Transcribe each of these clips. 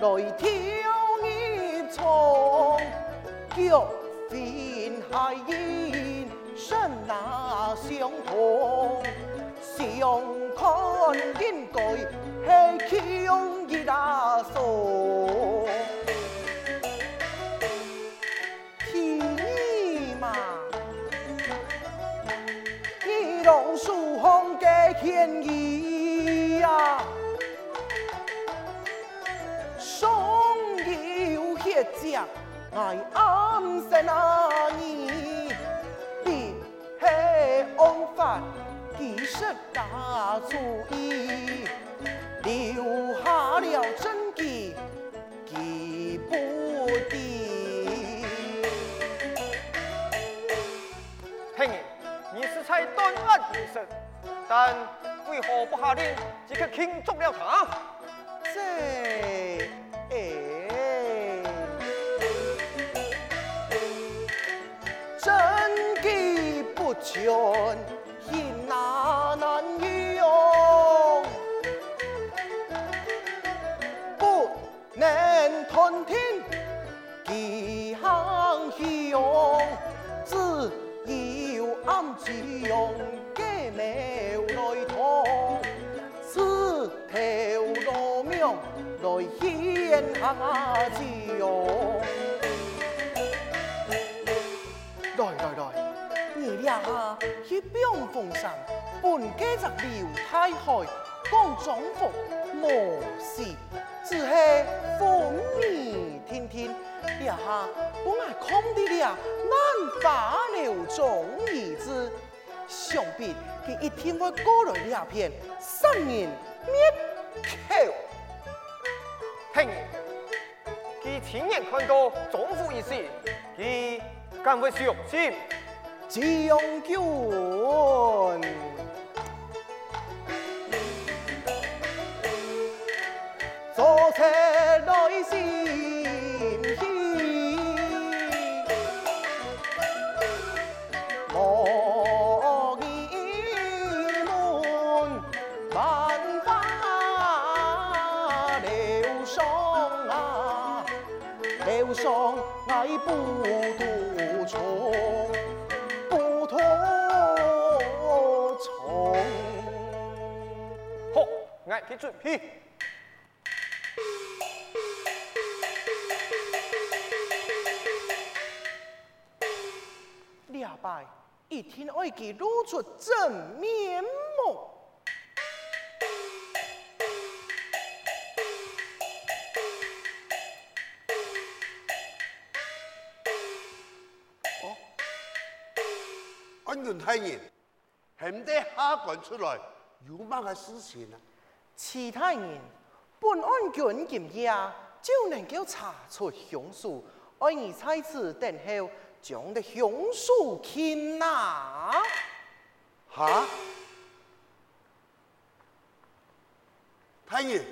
来挑一丛，脚 fins 海印，身那相同，相看应该是强一大数。榕树红的天意呀，有血浆，爱暗生那你，你是王法，其实大主意，留下了真迹，记不得。听你是才断案已成，但为何不下令即刻庆祝了他？中给谋来通，此头罗命来献下酒。来来来，你俩去병风上，本家就刘太海，讲中福无事，只系风雨天天，俩下本来空的俩，难发了中意志，想必佢一天会过来俩片，三人灭口。听，佢亲眼看到丈夫一事，佢敢会相信？将军，坐车来俺去准备。两败一天爱给露出真面目。安源太爷，现在下官出来有乜个事情啊？其他人本案卷检验就能够查出凶手，而你在此等候，将的凶手擒拿。哈？太爷，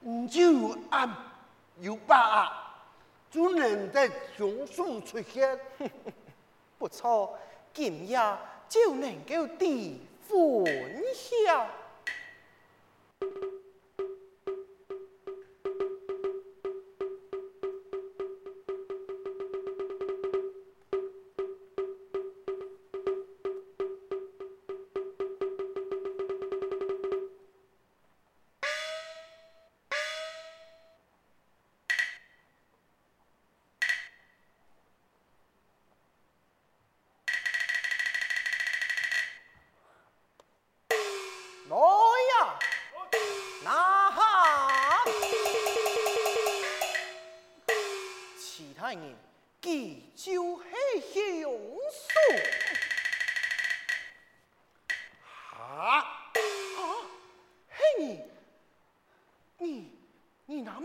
唔就有暗有把握，就能得凶手出现。不错，今夜就能够地分晓。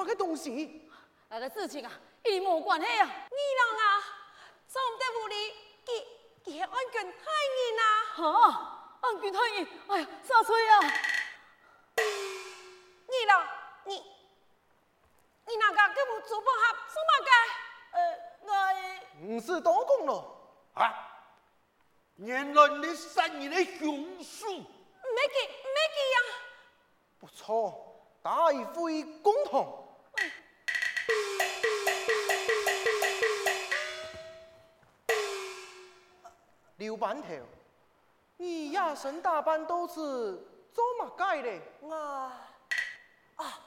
个东西？那个事情啊，与无关系啊！你啷啊，总得屋里给给安全太人啊！哈，安全太人，哎呀，啥吹啊？你啷，你你那个给我做饭盒做乜嘅？呃。唔是多讲咯。啊！原来你杀人的凶手，没记没记呀。不错，大会公堂。刘板头，你一身打扮都是做乜解的？我啊，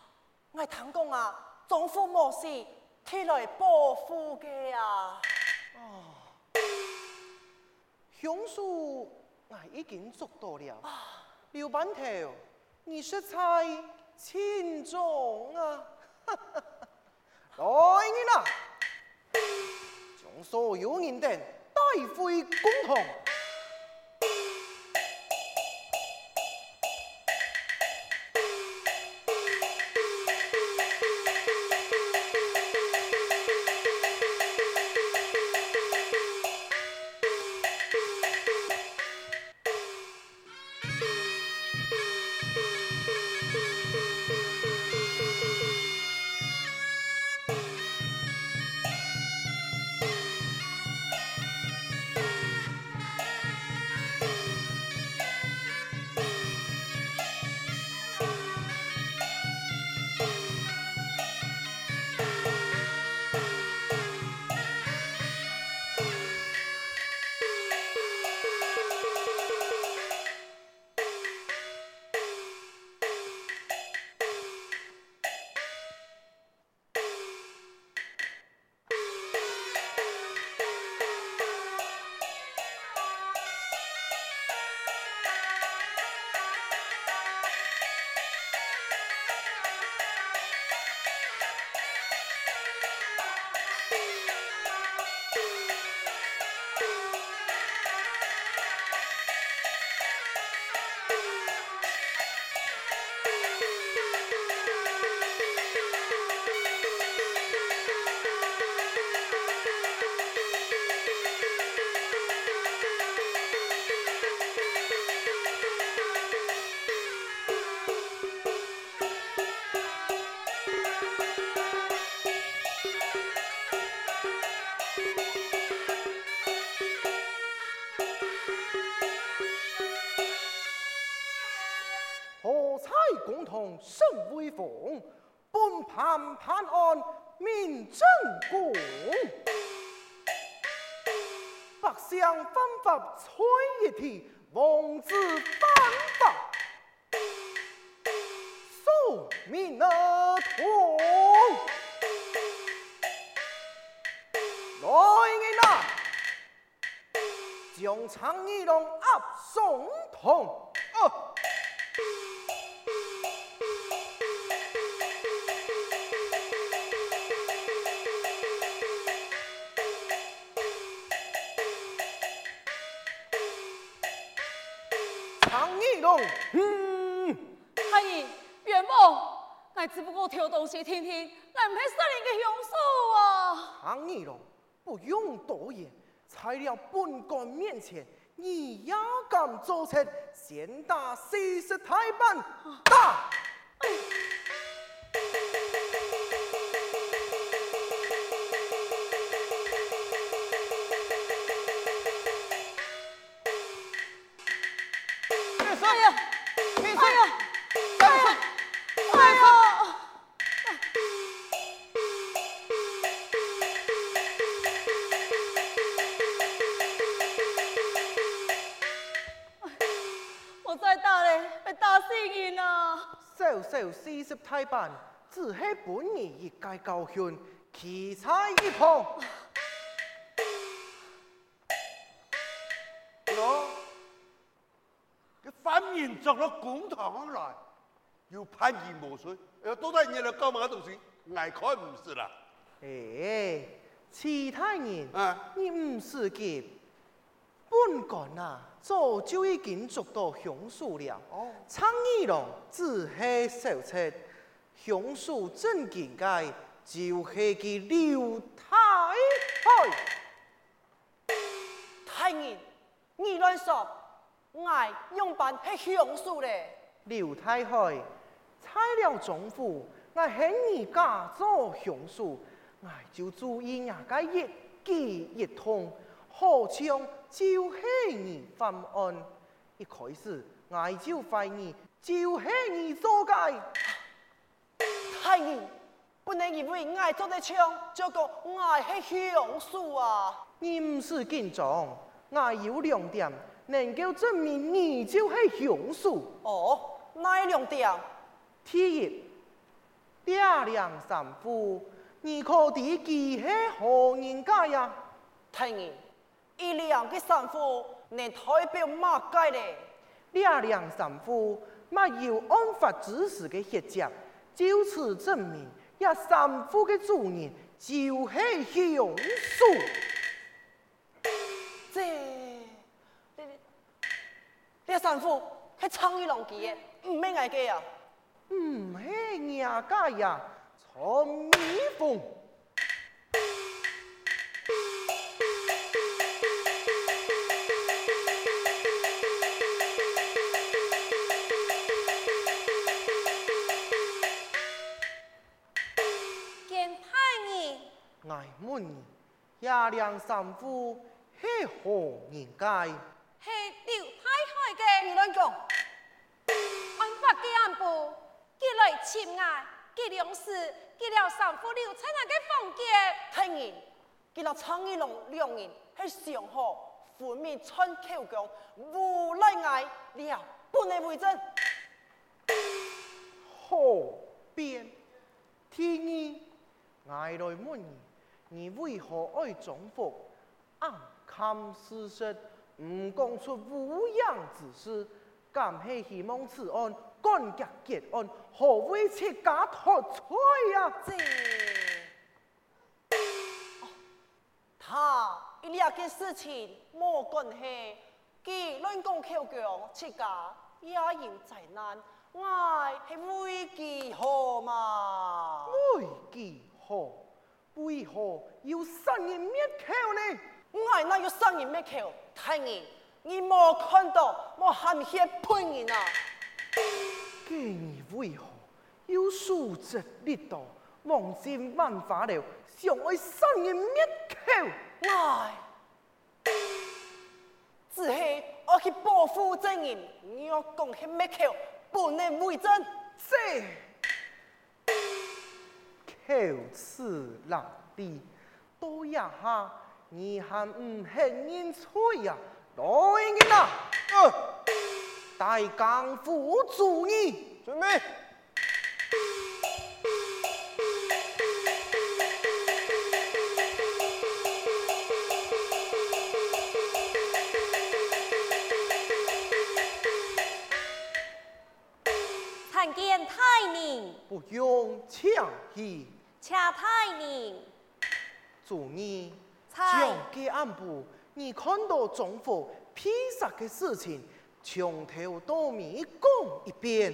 我堂讲啊，丈夫冇事，替来保护嘅啊。哦，雄叔我已经做到了。刘板头，你是在轻重啊？来人啊，将所有人等带回公堂。判判案明正公，百姓犯法吹一提，王子犯法受命而痛。来人呐，将常义龙押送堂。我只不过偷东西听听，难配杀人嘅凶手啊！常义龙，不用多言，材料本官面前，你也敢做成先打四十台板？打！受太办，只系本人一介教训，奇才一旁。喏，佢反面作咗公堂来，要判刑无罪，要多大人嚟搞乜东西？爱看唔是啦。诶，其他人，啊，你唔是急，本官啊。早就已经捉到凶手了。哦，常义龙只系受测，凶手真境界就系佢刘太海。太医，你乱说，我用办系凶手咧。刘太海，拆了总府，我恨你假做凶手，我就注意人家一记忆痛，好像就是你犯案。一开始，我就怀疑就是你做嘅。太医，不能以为我做得枪，就讲我是凶手啊！你唔是紧张，我有两点能够证明你就是凶手。哦，哪两点？第一，爹娘三夫，你可知佢系何人家呀？太医，一两个三夫能代表马街嘞？爹娘三夫，没有案发之时的血迹。就此证明，一三夫的主人就是凶手。这，这三夫迄苍蝇龙记的，唔系我记啊。唔系我家呀，陈蜜蜂。亚良三夫系何人家？是刘太海嘅。你乱讲，案发嘅案部，佢来亲爱，佢粮食，佢了三夫刘太太嘅房间。听言，佢了苍蝇龙两人系上好，分明穿口供，无赖爱了，不能为证。好辩，天意，爱来问你。你为何爱中伏？暗藏私实，唔讲出乌央之事，敢系希望此案赶结结案，何为切假托出呀？这，哦、他一两件事情莫关系，佢乱讲口供，切假也有灾难，我系为佢好嘛？为佢好。为何要杀人灭口呢？我哪要杀人灭口？太爷，你莫看到我含血喷人啊！给你为何要数直力道，忘尽办法了，想为杀人灭口？哎，只是我去保护证人，你要讲起灭口，不能为真。是。口齿伶俐，多一下，你还唔肯认错呀？来人呐！呃，大江府主你准备。参见太宁。不用抢戏。恰太你，主你将给案部，你看到中伏披萨的事情，从头到尾讲一遍。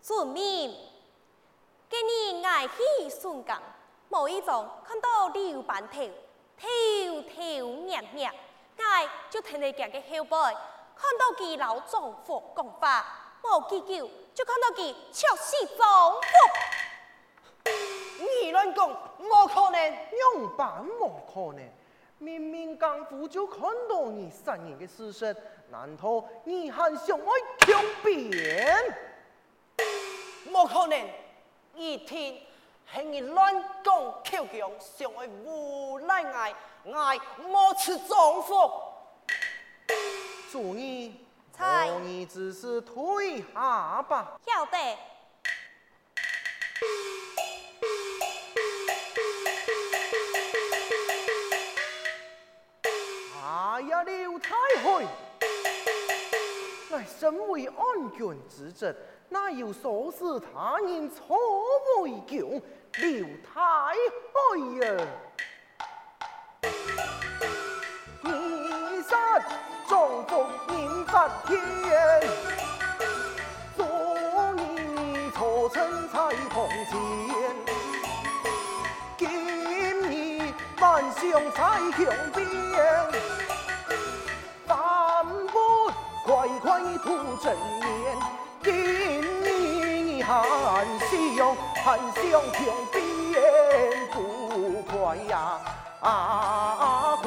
主命，给你爱喜顺讲，某一种看到刘板头，头头念念，爱就听你讲个后背，看到佢老丈夫讲法，冇几久就看到佢确实中伏。你乱讲，冇可能，样板冇可能。明明刚夫就看到你三年的事实，难道你还想爱强辩？冇可能，一天系你乱讲口供，想爱无赖爱爱冇吃中伏。主意，我你只是退下吧。晓得。刘太尉乃身为安郡之侄，哪有唆使他人错为强？刘太海呀！你杀中伏人发天，昨日错称才同前，今日万象才强变。吐真言，今日还想还想听变不快呀！啊快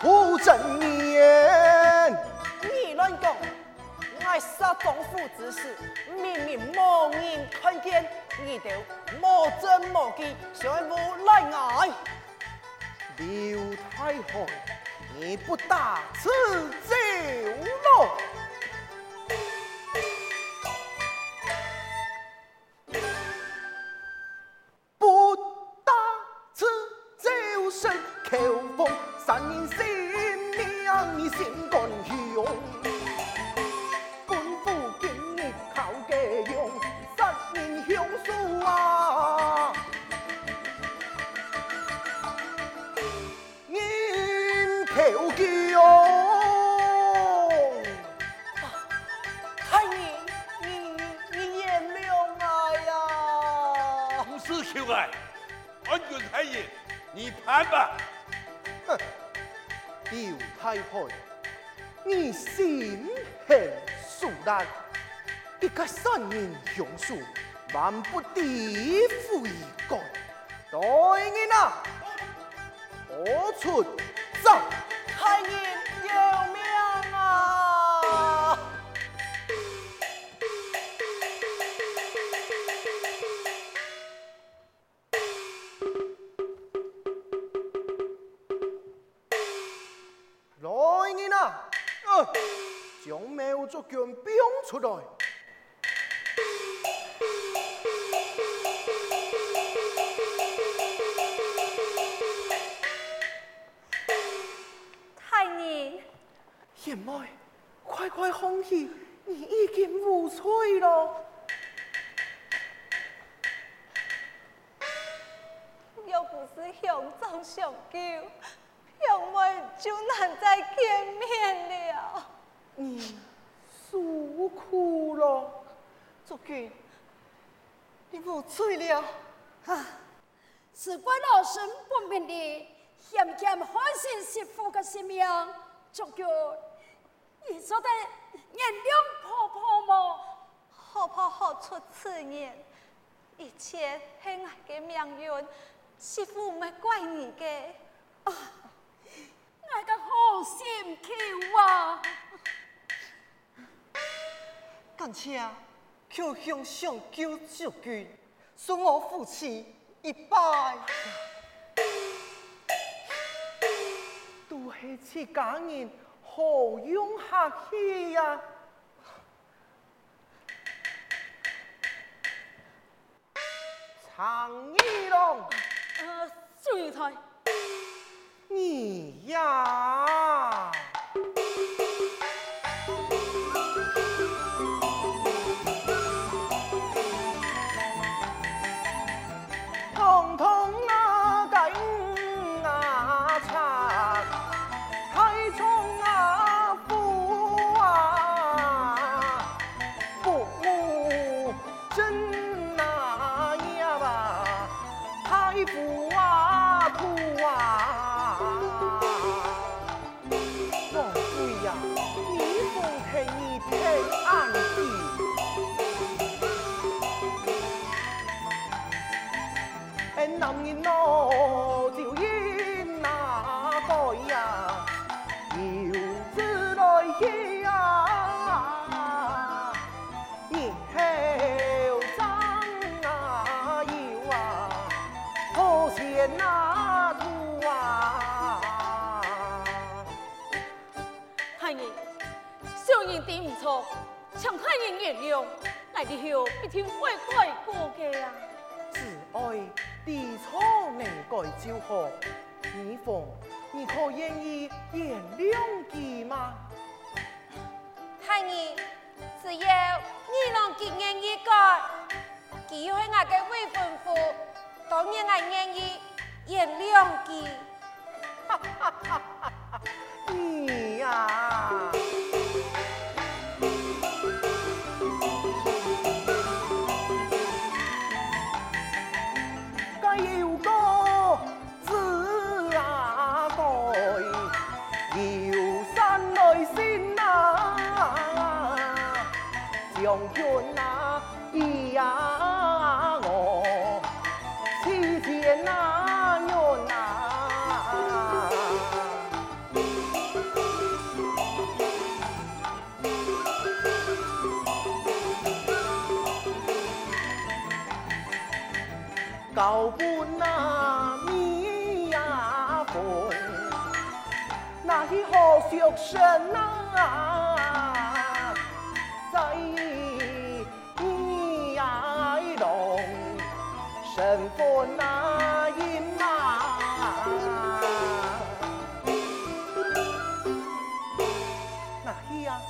不正言。你乱讲，我杀丈夫之事，明明无人看见，你就无证无据，想无赖我。刘太后，你不打此走咯？你判吧。哼，刘太后，你心狠手辣，一个杀人凶手，万不得悔改。大人啊，何出走？太爷。快快放弃，你已经无罪了。要不是兄长相救，贤妹就难再见面了。你。诉苦了，祖君，你无罪了。啊，是怪老身不明的，险险害死媳妇的性命，祖君，你说的原谅婆婆吗？婆婆何出此言？一切是我的命运，媳妇没怪你的。啊，我的好心求啊！感谢求向上救主君，送我夫妻一拜。都是自家人，何用客气呀？常一龙，呃，秀英才，你呀。日后必定会改过的啊！只爱知错能改就好，你凤，你可愿意原谅佢吗？太爷，只要你能给愿意改，佢又系我嘅未婚夫，当然我愿意原谅佢。哈哈哈哈哈！你呀、啊。身份那隐瞒，那是呀。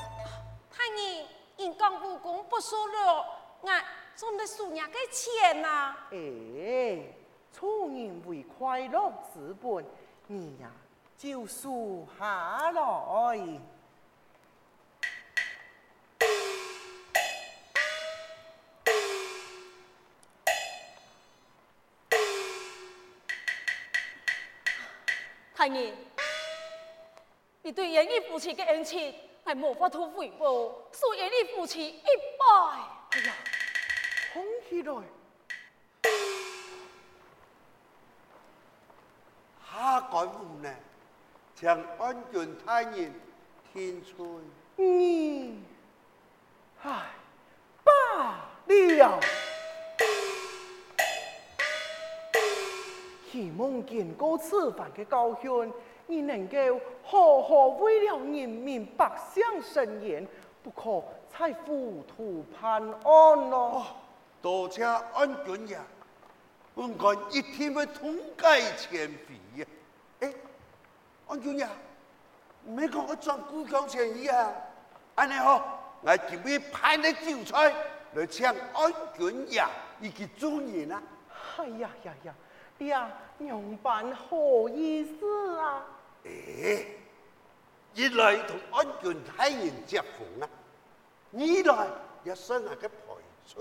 太爷，人讲武功不输了，俺总得输人个钱呐。哎，出人为快乐之本，你呀就输下来。太爷，你对严义夫妻的恩情还无法度回报，恕严义夫妻一拜。哎呀，空起来，下官无奈，将安全太人天催。你，唉，罢了。希望见过此番嘅教训，你能够好好为了人民百姓伸冤，不可再糊涂判案咯。多谢安郡爷，本官一定会痛改前非呀。哎，安郡爷，没讲我赚故乡钱一样，安尼好，我准备派你酒菜来请安郡爷以及众人啊。哎呀呀呀！呀，娘办好意思啊！哎，一来同安全太人接风啊，二来也算下个陪罪。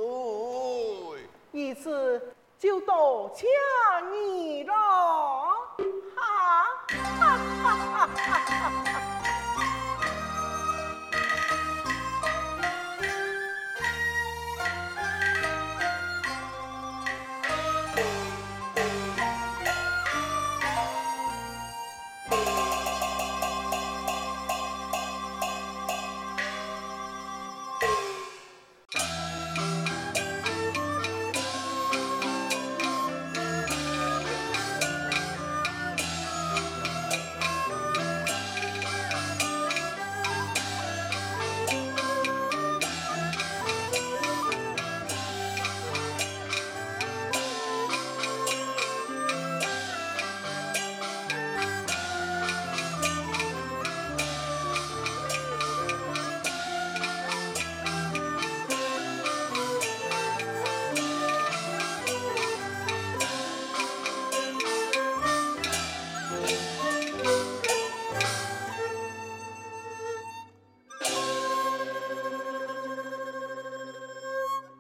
一次就多谢你了。